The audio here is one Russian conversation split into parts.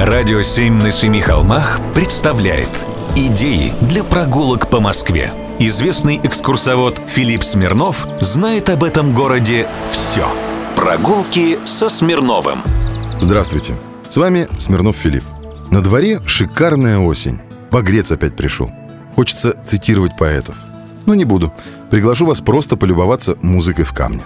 Радио «Семь на семи холмах» представляет Идеи для прогулок по Москве. Известный экскурсовод Филипп Смирнов знает об этом городе все. Прогулки со Смирновым. Здравствуйте, с вами Смирнов Филипп. На дворе шикарная осень. Багрец опять пришел. Хочется цитировать поэтов. Но не буду. Приглашу вас просто полюбоваться музыкой в камне.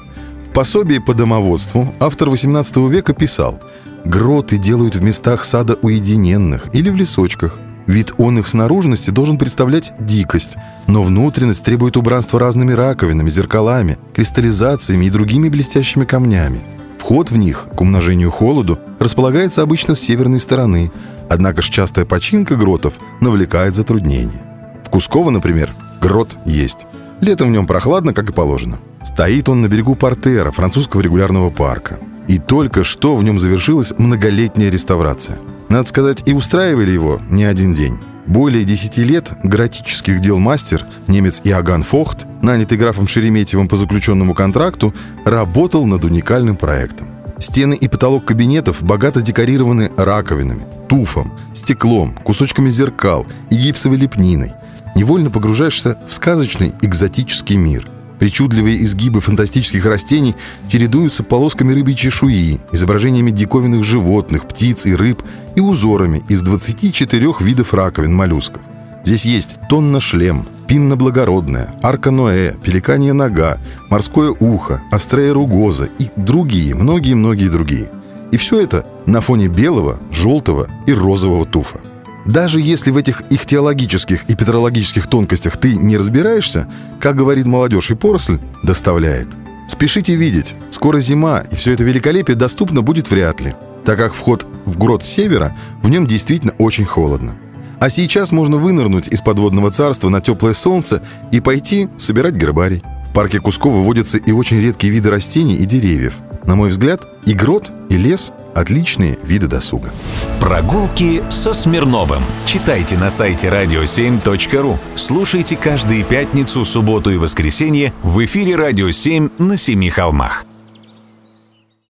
В пособии по домоводству автор 18 века писал «Гроты делают в местах сада уединенных или в лесочках. Вид он их с наружности должен представлять дикость, но внутренность требует убранства разными раковинами, зеркалами, кристаллизациями и другими блестящими камнями. Вход в них, к умножению холоду, располагается обычно с северной стороны, однако ж частая починка гротов навлекает затруднения. В Кусково, например, грот есть. Летом в нем прохладно, как и положено. Стоит он на берегу Портера, французского регулярного парка. И только что в нем завершилась многолетняя реставрация. Надо сказать, и устраивали его не один день. Более десяти лет готических дел мастер, немец Иоганн Фохт, нанятый графом Шереметьевым по заключенному контракту, работал над уникальным проектом. Стены и потолок кабинетов богато декорированы раковинами, туфом, стеклом, кусочками зеркал и гипсовой лепниной. Невольно погружаешься в сказочный экзотический мир – Причудливые изгибы фантастических растений чередуются полосками рыбьей чешуи, изображениями диковинных животных, птиц и рыб и узорами из 24 видов раковин моллюсков. Здесь есть тонна-шлем, пинно-благородная, арка-ноэ, пеликанья нога, морское ухо, острея ругоза и другие, многие-многие другие. И все это на фоне белого, желтого и розового туфа. Даже если в этих ихтиологических и петрологических тонкостях ты не разбираешься, как говорит молодежь и поросль, доставляет. Спешите видеть, скоро зима, и все это великолепие доступно будет вряд ли, так как вход в грот севера в нем действительно очень холодно. А сейчас можно вынырнуть из подводного царства на теплое солнце и пойти собирать гербарий. В парке Кусково выводятся и очень редкие виды растений и деревьев – на мой взгляд, и грот, и лес – отличные виды досуга. Прогулки со Смирновым. Читайте на сайте radio7.ru. Слушайте каждые пятницу, субботу и воскресенье в эфире «Радио 7» на Семи холмах.